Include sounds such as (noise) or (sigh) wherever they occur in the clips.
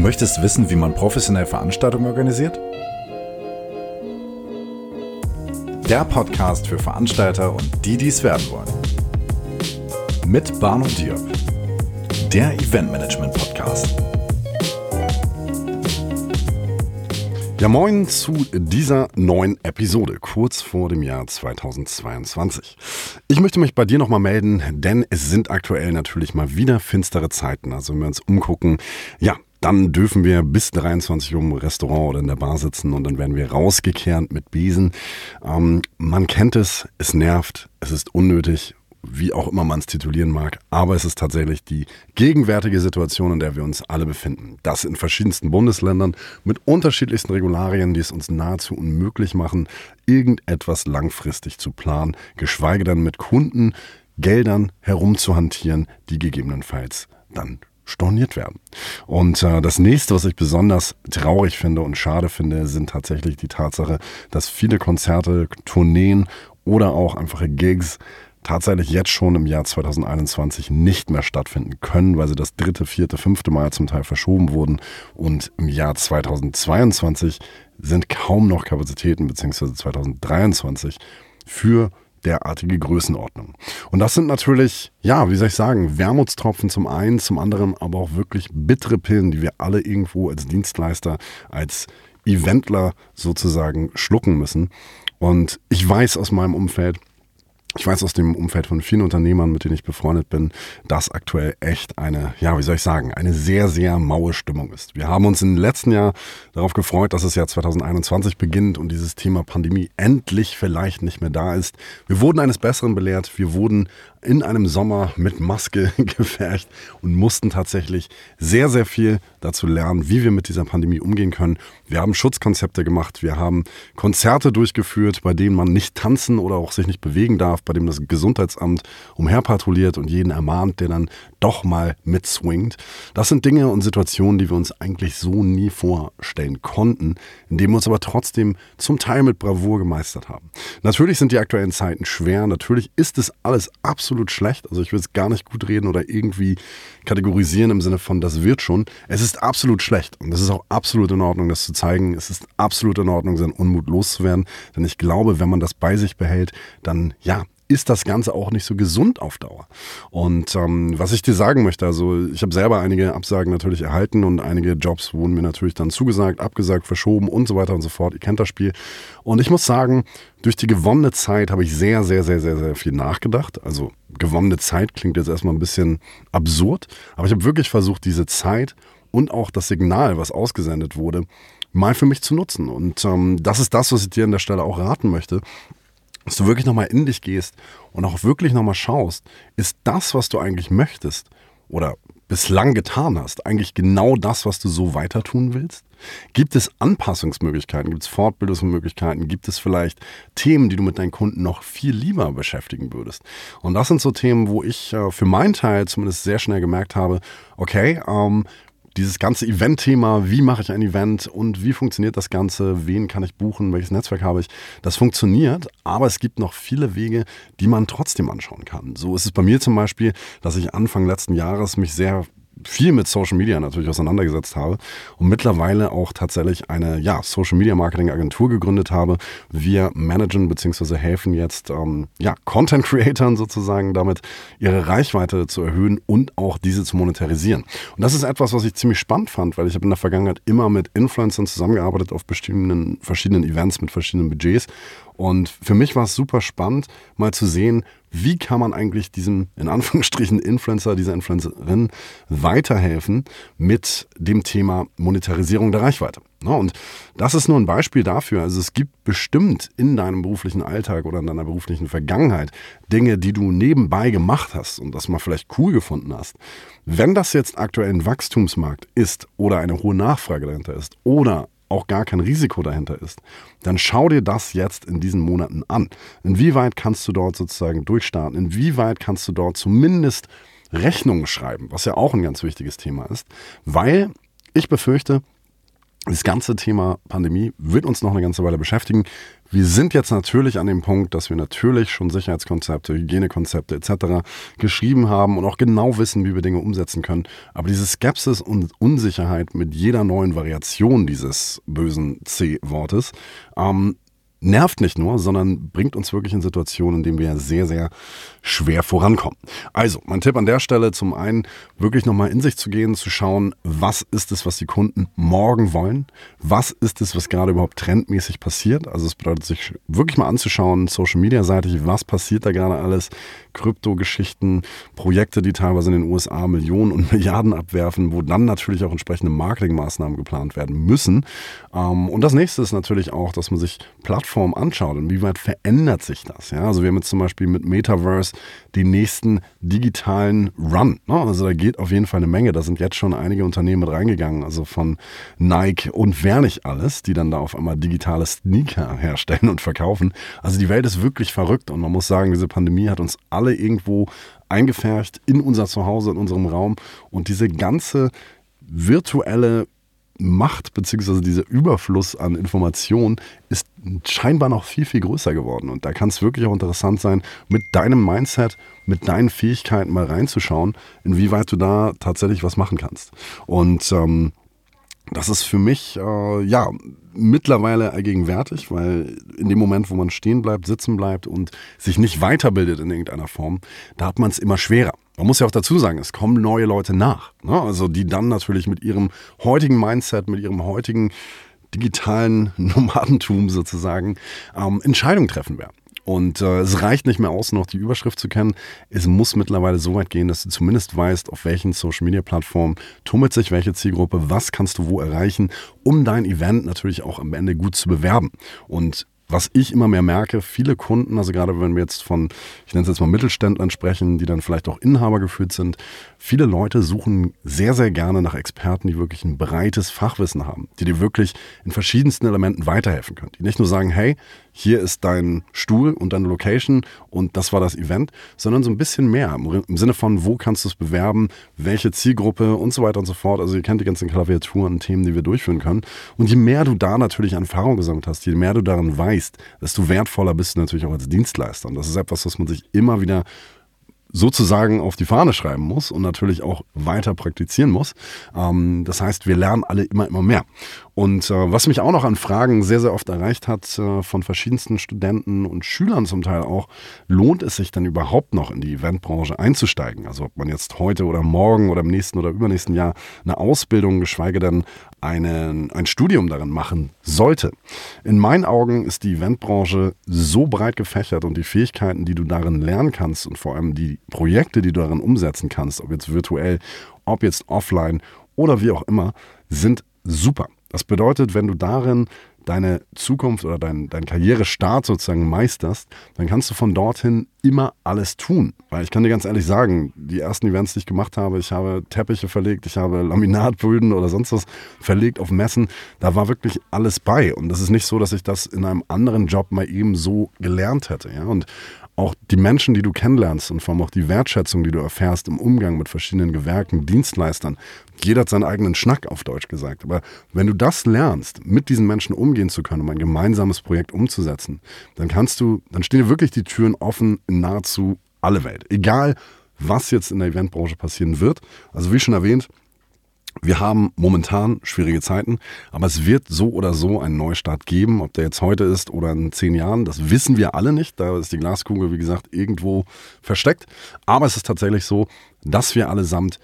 möchtest wissen, wie man professionell Veranstaltungen organisiert? Der Podcast für Veranstalter und die, die es werden wollen. Mit Barno Diop, der Eventmanagement Podcast. Ja, moin zu dieser neuen Episode, kurz vor dem Jahr 2022. Ich möchte mich bei dir nochmal melden, denn es sind aktuell natürlich mal wieder finstere Zeiten. Also wenn wir uns umgucken, ja, dann dürfen wir bis 23 Uhr im Restaurant oder in der Bar sitzen und dann werden wir rausgekehrt mit Besen. Ähm, man kennt es, es nervt, es ist unnötig wie auch immer man es titulieren mag, aber es ist tatsächlich die gegenwärtige Situation, in der wir uns alle befinden. Das in verschiedensten Bundesländern mit unterschiedlichsten Regularien, die es uns nahezu unmöglich machen, irgendetwas langfristig zu planen, geschweige denn mit Kunden, Geldern herumzuhantieren, die gegebenenfalls dann storniert werden. Und äh, das nächste, was ich besonders traurig finde und schade finde, sind tatsächlich die Tatsache, dass viele Konzerte, Tourneen oder auch einfache Gigs tatsächlich jetzt schon im Jahr 2021 nicht mehr stattfinden können, weil sie das dritte, vierte, fünfte Mal zum Teil verschoben wurden. Und im Jahr 2022 sind kaum noch Kapazitäten, beziehungsweise 2023 für derartige Größenordnung. Und das sind natürlich, ja, wie soll ich sagen, Wermutstropfen zum einen, zum anderen aber auch wirklich bittere Pillen, die wir alle irgendwo als Dienstleister, als Eventler sozusagen schlucken müssen. Und ich weiß aus meinem Umfeld, ich weiß aus dem Umfeld von vielen Unternehmern, mit denen ich befreundet bin, dass aktuell echt eine, ja, wie soll ich sagen, eine sehr, sehr maue Stimmung ist. Wir haben uns im letzten Jahr darauf gefreut, dass das Jahr 2021 beginnt und dieses Thema Pandemie endlich vielleicht nicht mehr da ist. Wir wurden eines Besseren belehrt. Wir wurden in einem Sommer mit Maske (laughs) gefercht und mussten tatsächlich sehr, sehr viel dazu lernen, wie wir mit dieser Pandemie umgehen können. Wir haben Schutzkonzepte gemacht, wir haben Konzerte durchgeführt, bei denen man nicht tanzen oder auch sich nicht bewegen darf, bei dem das Gesundheitsamt umherpatrouilliert und jeden ermahnt, der dann doch mal mitswingt. Das sind Dinge und Situationen, die wir uns eigentlich so nie vorstellen konnten, indem wir uns aber trotzdem zum Teil mit Bravour gemeistert haben. Natürlich sind die aktuellen Zeiten schwer, natürlich ist es alles absolut schlecht. Also ich will es gar nicht gut reden oder irgendwie kategorisieren im Sinne von, das wird schon. Es ist absolut schlecht und es ist auch absolut in Ordnung, das zu zeigen. Es ist absolut in Ordnung, seinen Unmut loszuwerden. Denn ich glaube, wenn man das bei sich behält, dann ja, ist das Ganze auch nicht so gesund auf Dauer. Und ähm, was ich dir sagen möchte, also ich habe selber einige Absagen natürlich erhalten und einige Jobs wurden mir natürlich dann zugesagt, abgesagt, verschoben und so weiter und so fort. Ihr kennt das Spiel. Und ich muss sagen, durch die gewonnene Zeit habe ich sehr, sehr, sehr, sehr, sehr viel nachgedacht. Also gewonnene Zeit klingt jetzt erstmal ein bisschen absurd, aber ich habe wirklich versucht, diese Zeit und auch das Signal, was ausgesendet wurde, mal für mich zu nutzen. Und ähm, das ist das, was ich dir an der Stelle auch raten möchte dass du wirklich nochmal in dich gehst und auch wirklich nochmal schaust, ist das, was du eigentlich möchtest oder bislang getan hast, eigentlich genau das, was du so weiter tun willst? Gibt es Anpassungsmöglichkeiten? Gibt es Fortbildungsmöglichkeiten? Gibt es vielleicht Themen, die du mit deinen Kunden noch viel lieber beschäftigen würdest? Und das sind so Themen, wo ich äh, für meinen Teil zumindest sehr schnell gemerkt habe, okay, ähm, dieses ganze Event-Thema, wie mache ich ein Event und wie funktioniert das Ganze, wen kann ich buchen, welches Netzwerk habe ich, das funktioniert, aber es gibt noch viele Wege, die man trotzdem anschauen kann. So ist es bei mir zum Beispiel, dass ich Anfang letzten Jahres mich sehr viel mit Social Media natürlich auseinandergesetzt habe und mittlerweile auch tatsächlich eine ja, Social Media Marketing Agentur gegründet habe. Wir managen bzw. helfen jetzt ähm, ja, Content Creatern sozusagen damit, ihre Reichweite zu erhöhen und auch diese zu monetarisieren. Und das ist etwas, was ich ziemlich spannend fand, weil ich habe in der Vergangenheit immer mit Influencern zusammengearbeitet auf bestimmten, verschiedenen Events mit verschiedenen Budgets und für mich war es super spannend, mal zu sehen, wie kann man eigentlich diesem, in Anführungsstrichen, Influencer, dieser Influencerin weiterhelfen mit dem Thema Monetarisierung der Reichweite. Und das ist nur ein Beispiel dafür. Also es gibt bestimmt in deinem beruflichen Alltag oder in deiner beruflichen Vergangenheit Dinge, die du nebenbei gemacht hast und das mal vielleicht cool gefunden hast. Wenn das jetzt aktuell ein Wachstumsmarkt ist oder eine hohe Nachfrage dahinter ist oder auch gar kein Risiko dahinter ist, dann schau dir das jetzt in diesen Monaten an. Inwieweit kannst du dort sozusagen durchstarten? Inwieweit kannst du dort zumindest Rechnungen schreiben, was ja auch ein ganz wichtiges Thema ist, weil ich befürchte, das ganze Thema Pandemie wird uns noch eine ganze Weile beschäftigen. Wir sind jetzt natürlich an dem Punkt, dass wir natürlich schon Sicherheitskonzepte, Hygienekonzepte etc. geschrieben haben und auch genau wissen, wie wir Dinge umsetzen können. Aber diese Skepsis und Unsicherheit mit jeder neuen Variation dieses bösen C-Wortes ähm, nervt nicht nur, sondern bringt uns wirklich in Situationen, in denen wir sehr, sehr schwer vorankommen. Also, mein Tipp an der Stelle zum einen, wirklich nochmal in sich zu gehen, zu schauen, was ist es, was die Kunden morgen wollen? Was ist es, was gerade überhaupt trendmäßig passiert? Also, es bedeutet, sich wirklich mal anzuschauen, Social Media seitig, was passiert da gerade alles? Kryptogeschichten, Projekte, die teilweise in den USA Millionen und (laughs) Milliarden abwerfen, wo dann natürlich auch entsprechende Marketingmaßnahmen geplant werden müssen. Ähm, und das nächste ist natürlich auch, dass man sich Plattformen anschaut. Inwieweit verändert sich das? Ja, also wir haben jetzt zum Beispiel mit Metaverse den nächsten digitalen Run. Ne? Also da geht auf jeden Fall eine Menge. Da sind jetzt schon einige Unternehmen mit reingegangen, also von Nike und wer nicht alles, die dann da auf einmal digitale Sneaker herstellen und verkaufen. Also die Welt ist wirklich verrückt und man muss sagen, diese Pandemie hat uns alle irgendwo eingefärcht in unser Zuhause, in unserem Raum und diese ganze virtuelle Macht bzw. dieser Überfluss an Informationen ist scheinbar noch viel, viel größer geworden. Und da kann es wirklich auch interessant sein, mit deinem Mindset, mit deinen Fähigkeiten mal reinzuschauen, inwieweit du da tatsächlich was machen kannst. Und ähm, das ist für mich äh, ja mittlerweile allgegenwärtig, weil in dem Moment, wo man stehen bleibt, sitzen bleibt und sich nicht weiterbildet in irgendeiner Form, da hat man es immer schwerer. Man muss ja auch dazu sagen, es kommen neue Leute nach. Ne? Also die dann natürlich mit ihrem heutigen Mindset, mit ihrem heutigen digitalen (laughs) Nomadentum sozusagen ähm, Entscheidungen treffen werden. Und äh, es reicht nicht mehr aus, noch die Überschrift zu kennen. Es muss mittlerweile so weit gehen, dass du zumindest weißt, auf welchen Social Media Plattformen tummelt sich welche Zielgruppe, was kannst du wo erreichen, um dein Event natürlich auch am Ende gut zu bewerben. Und was ich immer mehr merke, viele Kunden, also gerade wenn wir jetzt von, ich nenne es jetzt mal Mittelständlern sprechen, die dann vielleicht auch Inhaber geführt sind, viele Leute suchen sehr, sehr gerne nach Experten, die wirklich ein breites Fachwissen haben, die dir wirklich in verschiedensten Elementen weiterhelfen können. Die nicht nur sagen, hey, hier ist dein Stuhl und deine Location und das war das Event, sondern so ein bisschen mehr im Sinne von, wo kannst du es bewerben, welche Zielgruppe und so weiter und so fort. Also ihr kennt die ganzen Klaviaturen Themen, die wir durchführen können. Und je mehr du da natürlich an Erfahrung gesammelt hast, je mehr du darin weißt, desto wertvoller bist du natürlich auch als Dienstleister. Und das ist etwas, was man sich immer wieder sozusagen auf die Fahne schreiben muss und natürlich auch weiter praktizieren muss. Ähm, das heißt, wir lernen alle immer, immer mehr. Und äh, was mich auch noch an Fragen sehr, sehr oft erreicht hat, äh, von verschiedensten Studenten und Schülern zum Teil auch, lohnt es sich dann überhaupt noch in die Eventbranche einzusteigen? Also ob man jetzt heute oder morgen oder im nächsten oder übernächsten Jahr eine Ausbildung, geschweige denn einen, ein Studium darin machen sollte. In meinen Augen ist die Eventbranche so breit gefächert und die Fähigkeiten, die du darin lernen kannst und vor allem die Projekte, die du darin umsetzen kannst, ob jetzt virtuell, ob jetzt offline oder wie auch immer, sind super. Das bedeutet, wenn du darin deine Zukunft oder dein, dein Karrierestart sozusagen meisterst, dann kannst du von dorthin immer alles tun. Weil ich kann dir ganz ehrlich sagen, die ersten Events, die ich gemacht habe, ich habe Teppiche verlegt, ich habe Laminatböden oder sonst was verlegt auf Messen, da war wirklich alles bei. Und das ist nicht so, dass ich das in einem anderen Job mal eben so gelernt hätte. Ja? Und auch die Menschen, die du kennenlernst und vor allem auch die Wertschätzung, die du erfährst im Umgang mit verschiedenen Gewerken, Dienstleistern. Jeder hat seinen eigenen Schnack auf Deutsch gesagt. Aber wenn du das lernst, mit diesen Menschen umgehen zu können, um ein gemeinsames Projekt umzusetzen, dann kannst du, dann stehen dir wirklich die Türen offen in nahezu alle Welt. Egal, was jetzt in der Eventbranche passieren wird. Also wie schon erwähnt, wir haben momentan schwierige Zeiten, aber es wird so oder so einen Neustart geben. Ob der jetzt heute ist oder in zehn Jahren, das wissen wir alle nicht. Da ist die Glaskugel, wie gesagt, irgendwo versteckt. Aber es ist tatsächlich so, dass wir allesamt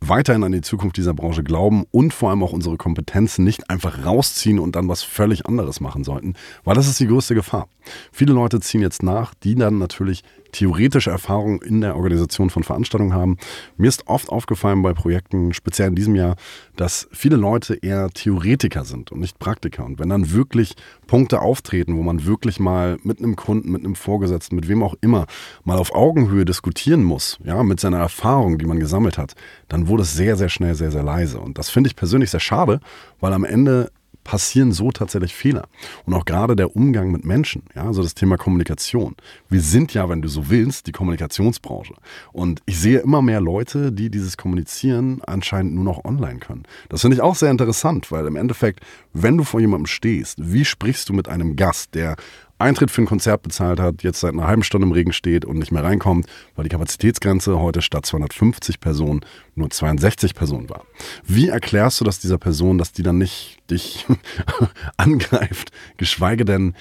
weiterhin an die Zukunft dieser Branche glauben und vor allem auch unsere Kompetenzen nicht einfach rausziehen und dann was völlig anderes machen sollten, weil das ist die größte Gefahr. Viele Leute ziehen jetzt nach, die dann natürlich theoretische Erfahrung in der Organisation von Veranstaltungen haben. Mir ist oft aufgefallen bei Projekten, speziell in diesem Jahr, dass viele Leute eher Theoretiker sind und nicht Praktiker. Und wenn dann wirklich Punkte auftreten, wo man wirklich mal mit einem Kunden, mit einem Vorgesetzten, mit wem auch immer, mal auf Augenhöhe diskutieren muss, ja, mit seiner Erfahrung, die man gesammelt hat, dann wurde es sehr, sehr schnell sehr, sehr leise. Und das finde ich persönlich sehr schade, weil am Ende passieren so tatsächlich Fehler. Und auch gerade der Umgang mit Menschen, ja, also das Thema Kommunikation. Wir sind ja, wenn du so willst, die Kommunikationsbranche. Und ich sehe immer mehr Leute, die dieses Kommunizieren anscheinend nur noch online können. Das finde ich auch sehr interessant, weil im Endeffekt, wenn du vor jemandem stehst, wie sprichst du mit einem Gast, der Eintritt für ein Konzert bezahlt hat, jetzt seit einer halben Stunde im Regen steht und nicht mehr reinkommt, weil die Kapazitätsgrenze heute statt 250 Personen nur 62 Personen war. Wie erklärst du das dieser Person, dass die dann nicht dich (laughs) angreift, geschweige denn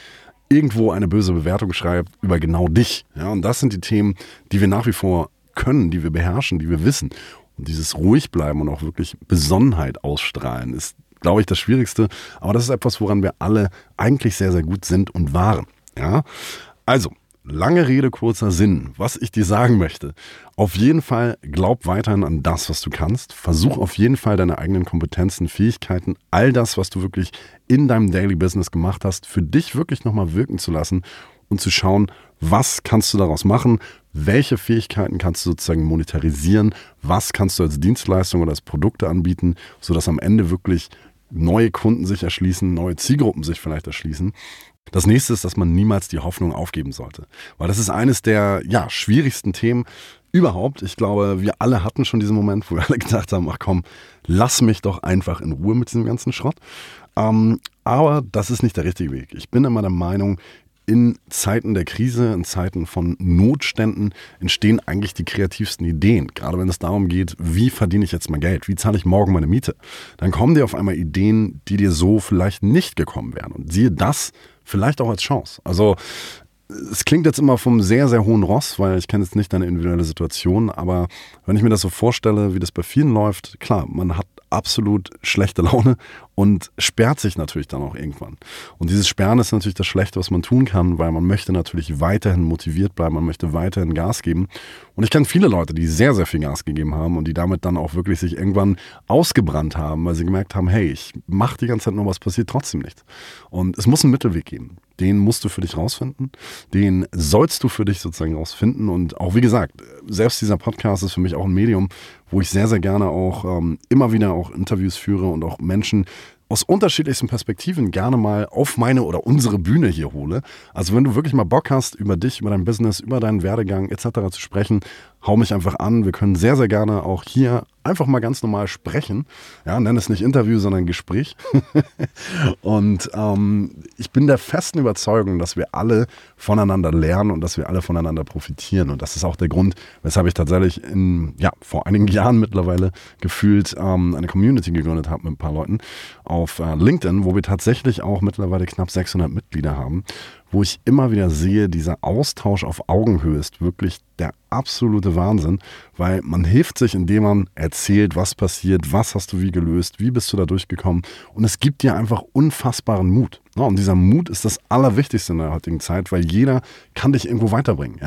irgendwo eine böse Bewertung schreibt über genau dich? Ja, und das sind die Themen, die wir nach wie vor können, die wir beherrschen, die wir wissen. Und dieses ruhig bleiben und auch wirklich Besonnenheit ausstrahlen ist glaube ich, das Schwierigste. Aber das ist etwas, woran wir alle eigentlich sehr, sehr gut sind und waren. Ja? Also, lange Rede, kurzer Sinn. Was ich dir sagen möchte. Auf jeden Fall glaub weiterhin an das, was du kannst. Versuch auf jeden Fall deine eigenen Kompetenzen, Fähigkeiten, all das, was du wirklich in deinem Daily Business gemacht hast, für dich wirklich nochmal wirken zu lassen und zu schauen, was kannst du daraus machen, welche Fähigkeiten kannst du sozusagen monetarisieren, was kannst du als Dienstleistung oder als Produkte anbieten, sodass am Ende wirklich neue Kunden sich erschließen, neue Zielgruppen sich vielleicht erschließen. Das nächste ist, dass man niemals die Hoffnung aufgeben sollte. Weil das ist eines der ja, schwierigsten Themen überhaupt. Ich glaube, wir alle hatten schon diesen Moment, wo wir alle (laughs) gedacht haben, ach komm, lass mich doch einfach in Ruhe mit diesem ganzen Schrott. Ähm, aber das ist nicht der richtige Weg. Ich bin immer der Meinung, in Zeiten der Krise, in Zeiten von Notständen entstehen eigentlich die kreativsten Ideen. Gerade wenn es darum geht, wie verdiene ich jetzt mein Geld? Wie zahle ich morgen meine Miete? Dann kommen dir auf einmal Ideen, die dir so vielleicht nicht gekommen wären. Und siehe das vielleicht auch als Chance. Also es klingt jetzt immer vom sehr, sehr hohen Ross, weil ich kenne jetzt nicht deine individuelle Situation, aber wenn ich mir das so vorstelle, wie das bei vielen läuft, klar, man hat absolut schlechte Laune und sperrt sich natürlich dann auch irgendwann. Und dieses Sperren ist natürlich das Schlechte, was man tun kann, weil man möchte natürlich weiterhin motiviert bleiben, man möchte weiterhin Gas geben. Und ich kenne viele Leute, die sehr, sehr viel Gas gegeben haben und die damit dann auch wirklich sich irgendwann ausgebrannt haben, weil sie gemerkt haben, hey, ich mache die ganze Zeit nur was, passiert trotzdem nicht. Und es muss einen Mittelweg geben. Den musst du für dich rausfinden. Den sollst du für dich sozusagen rausfinden. Und auch wie gesagt, selbst dieser Podcast ist für mich auch ein Medium, wo ich sehr, sehr gerne auch ähm, immer wieder auch Interviews führe und auch Menschen aus unterschiedlichsten Perspektiven gerne mal auf meine oder unsere Bühne hier hole. Also wenn du wirklich mal Bock hast, über dich, über dein Business, über deinen Werdegang etc. zu sprechen, hau mich einfach an. Wir können sehr, sehr gerne auch hier einfach mal ganz normal sprechen. Ja, nenn es nicht Interview, sondern Gespräch. (laughs) und ähm, ich bin der festen Überzeugung, dass wir alle voneinander lernen und dass wir alle voneinander profitieren. Und das ist auch der Grund, weshalb ich tatsächlich in, ja, vor einigen (laughs) Jahren mittlerweile gefühlt ähm, eine Community gegründet habe mit ein paar Leuten auf äh, LinkedIn, wo wir tatsächlich auch mittlerweile knapp 600 Mitglieder haben wo ich immer wieder sehe, dieser Austausch auf Augenhöhe ist wirklich der absolute Wahnsinn, weil man hilft sich, indem man erzählt, was passiert, was hast du wie gelöst, wie bist du da durchgekommen und es gibt dir einfach unfassbaren Mut. Und dieser Mut ist das Allerwichtigste in der heutigen Zeit, weil jeder kann dich irgendwo weiterbringen.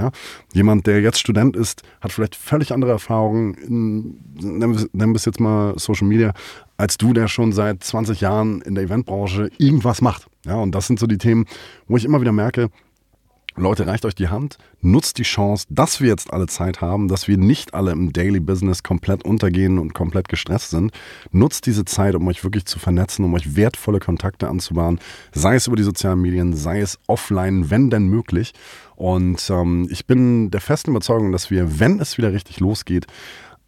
Jemand, der jetzt Student ist, hat vielleicht völlig andere Erfahrungen, in, nennen wir es jetzt mal Social Media, als du, der schon seit 20 Jahren in der Eventbranche irgendwas macht. Und das sind so die Themen, wo ich immer wieder merke, Leute, reicht euch die Hand, nutzt die Chance, dass wir jetzt alle Zeit haben, dass wir nicht alle im Daily Business komplett untergehen und komplett gestresst sind. Nutzt diese Zeit, um euch wirklich zu vernetzen, um euch wertvolle Kontakte anzubahnen, sei es über die sozialen Medien, sei es offline, wenn denn möglich. Und ähm, ich bin der festen Überzeugung, dass wir, wenn es wieder richtig losgeht,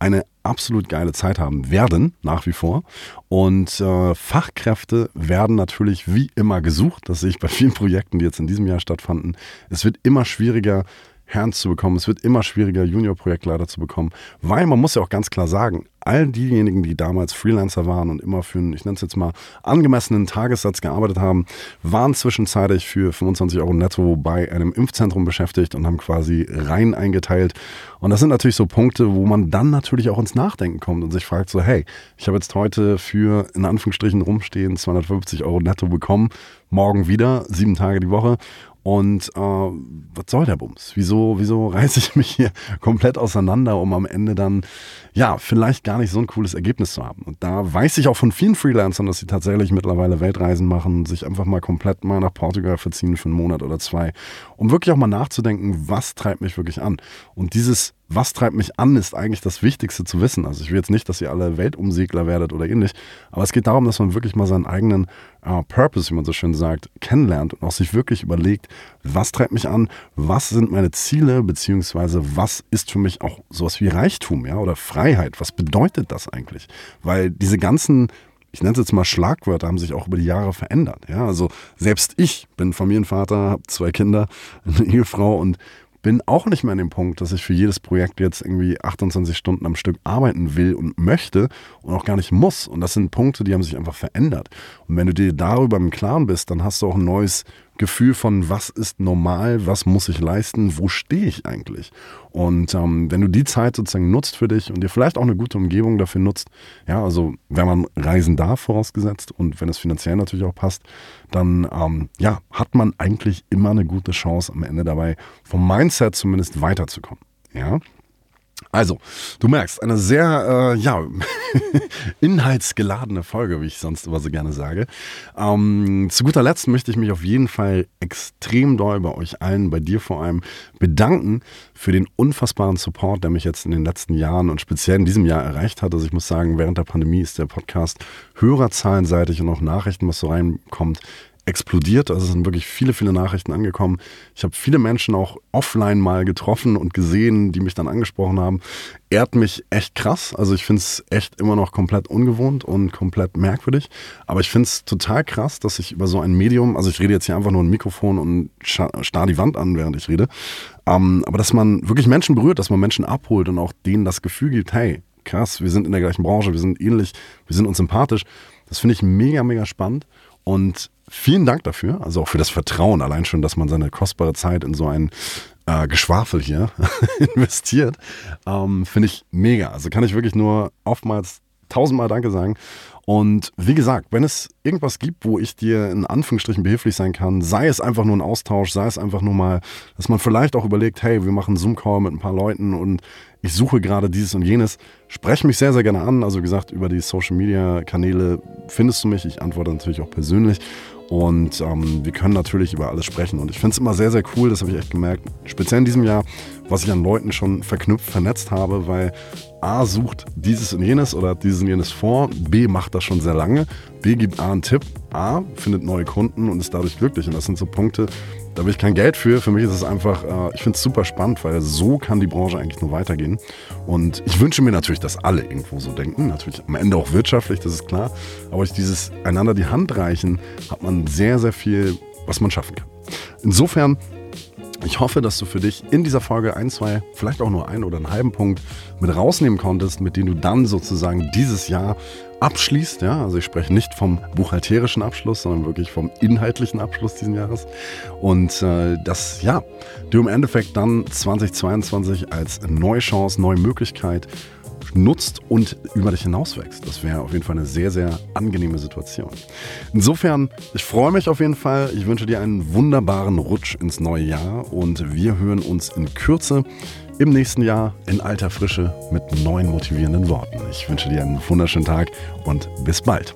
eine absolut geile Zeit haben werden, nach wie vor. Und äh, Fachkräfte werden natürlich wie immer gesucht. Das sehe ich bei vielen Projekten, die jetzt in diesem Jahr stattfanden. Es wird immer schwieriger, Herren zu bekommen. Es wird immer schwieriger, Junior-Projektleiter zu bekommen, weil man muss ja auch ganz klar sagen, all diejenigen, die damals Freelancer waren und immer für einen, ich nenne es jetzt mal, angemessenen Tagessatz gearbeitet haben, waren zwischenzeitlich für 25 Euro netto bei einem Impfzentrum beschäftigt und haben quasi rein eingeteilt. Und das sind natürlich so Punkte, wo man dann natürlich auch ins Nachdenken kommt und sich fragt so, hey, ich habe jetzt heute für in Anführungsstrichen rumstehen 250 Euro netto bekommen, morgen wieder, sieben Tage die Woche und äh, was soll der Bums? Wieso, wieso reiße ich mich hier (laughs) komplett auseinander, um am Ende dann, ja, vielleicht gar nicht so ein cooles Ergebnis zu haben? Und da weiß ich auch von vielen Freelancern, dass sie tatsächlich mittlerweile Weltreisen machen, sich einfach mal komplett mal nach Portugal verziehen für einen Monat oder zwei, um wirklich auch mal nachzudenken, was treibt mich wirklich an? Und dieses was treibt mich an, ist eigentlich das Wichtigste zu wissen. Also ich will jetzt nicht, dass ihr alle Weltumsegler werdet oder ähnlich, aber es geht darum, dass man wirklich mal seinen eigenen äh, Purpose, wie man so schön sagt, kennenlernt und auch sich wirklich überlegt, was treibt mich an, was sind meine Ziele, beziehungsweise was ist für mich auch sowas wie Reichtum, ja, oder Freiheit. Was bedeutet das eigentlich? Weil diese ganzen ich nenne es jetzt mal Schlagwörter, haben sich auch über die Jahre verändert. Ja, also selbst ich bin Familienvater, habe zwei Kinder, (laughs) eine Ehefrau und bin auch nicht mehr an dem Punkt, dass ich für jedes Projekt jetzt irgendwie 28 Stunden am Stück arbeiten will und möchte und auch gar nicht muss. Und das sind Punkte, die haben sich einfach verändert. Und wenn du dir darüber im Klaren bist, dann hast du auch ein neues Gefühl von, was ist normal, was muss ich leisten, wo stehe ich eigentlich. Und ähm, wenn du die Zeit sozusagen nutzt für dich und dir vielleicht auch eine gute Umgebung dafür nutzt, ja, also wenn man reisen darf, vorausgesetzt, und wenn es finanziell natürlich auch passt, dann ähm, ja, hat man eigentlich immer eine gute Chance am Ende dabei, vom Mindset zumindest weiterzukommen. Ja. Also, du merkst, eine sehr, äh, ja, (laughs) inhaltsgeladene Folge, wie ich sonst immer so gerne sage. Ähm, zu guter Letzt möchte ich mich auf jeden Fall extrem doll bei euch allen, bei dir vor allem, bedanken für den unfassbaren Support, der mich jetzt in den letzten Jahren und speziell in diesem Jahr erreicht hat. Also ich muss sagen, während der Pandemie ist der Podcast hörerzahlenseitig und auch Nachrichten, was so reinkommt, explodiert. Also es sind wirklich viele, viele Nachrichten angekommen. Ich habe viele Menschen auch offline mal getroffen und gesehen, die mich dann angesprochen haben. Ehrt mich echt krass. Also ich finde es echt immer noch komplett ungewohnt und komplett merkwürdig. Aber ich finde es total krass, dass ich über so ein Medium, also ich rede jetzt hier einfach nur ein Mikrofon und starr die Wand an, während ich rede. Ähm, aber dass man wirklich Menschen berührt, dass man Menschen abholt und auch denen das Gefühl gibt, hey, krass, wir sind in der gleichen Branche, wir sind ähnlich, wir sind uns sympathisch. Das finde ich mega, mega spannend. Und vielen Dank dafür, also auch für das Vertrauen, allein schon, dass man seine kostbare Zeit in so ein äh, Geschwafel hier (laughs) investiert, ähm, finde ich mega. Also kann ich wirklich nur oftmals tausendmal Danke sagen. Und wie gesagt, wenn es irgendwas gibt, wo ich dir in Anführungsstrichen behilflich sein kann, sei es einfach nur ein Austausch, sei es einfach nur mal, dass man vielleicht auch überlegt, hey, wir machen Zoom-Call mit ein paar Leuten und ich suche gerade dieses und jenes, spreche mich sehr, sehr gerne an. Also wie gesagt, über die Social-Media-Kanäle findest du mich. Ich antworte natürlich auch persönlich. Und ähm, wir können natürlich über alles sprechen. Und ich finde es immer sehr, sehr cool, das habe ich echt gemerkt, speziell in diesem Jahr, was ich an Leuten schon verknüpft, vernetzt habe, weil A sucht dieses und jenes oder dieses und jenes vor, B macht das schon sehr lange, B gibt A einen Tipp, A findet neue Kunden und ist dadurch glücklich. Und das sind so Punkte, da will ich kein Geld für. Für mich ist es einfach, äh, ich finde es super spannend, weil so kann die Branche eigentlich nur weitergehen. Und ich wünsche mir natürlich, dass alle irgendwo so denken. Natürlich am Ende auch wirtschaftlich, das ist klar. Aber durch dieses einander die Hand reichen, hat man sehr, sehr viel, was man schaffen kann. Insofern ich hoffe, dass du für dich in dieser Folge ein, zwei, vielleicht auch nur einen oder einen halben Punkt mit rausnehmen konntest, mit dem du dann sozusagen dieses Jahr abschließt. Ja, also ich spreche nicht vom buchhalterischen Abschluss, sondern wirklich vom inhaltlichen Abschluss dieses Jahres. Und äh, dass ja, du im Endeffekt dann 2022 als neue Chance, neue Möglichkeit nutzt und über dich hinauswächst. Das wäre auf jeden Fall eine sehr, sehr angenehme Situation. Insofern, ich freue mich auf jeden Fall. Ich wünsche dir einen wunderbaren Rutsch ins neue Jahr und wir hören uns in Kürze im nächsten Jahr in alter Frische mit neuen motivierenden Worten. Ich wünsche dir einen wunderschönen Tag und bis bald.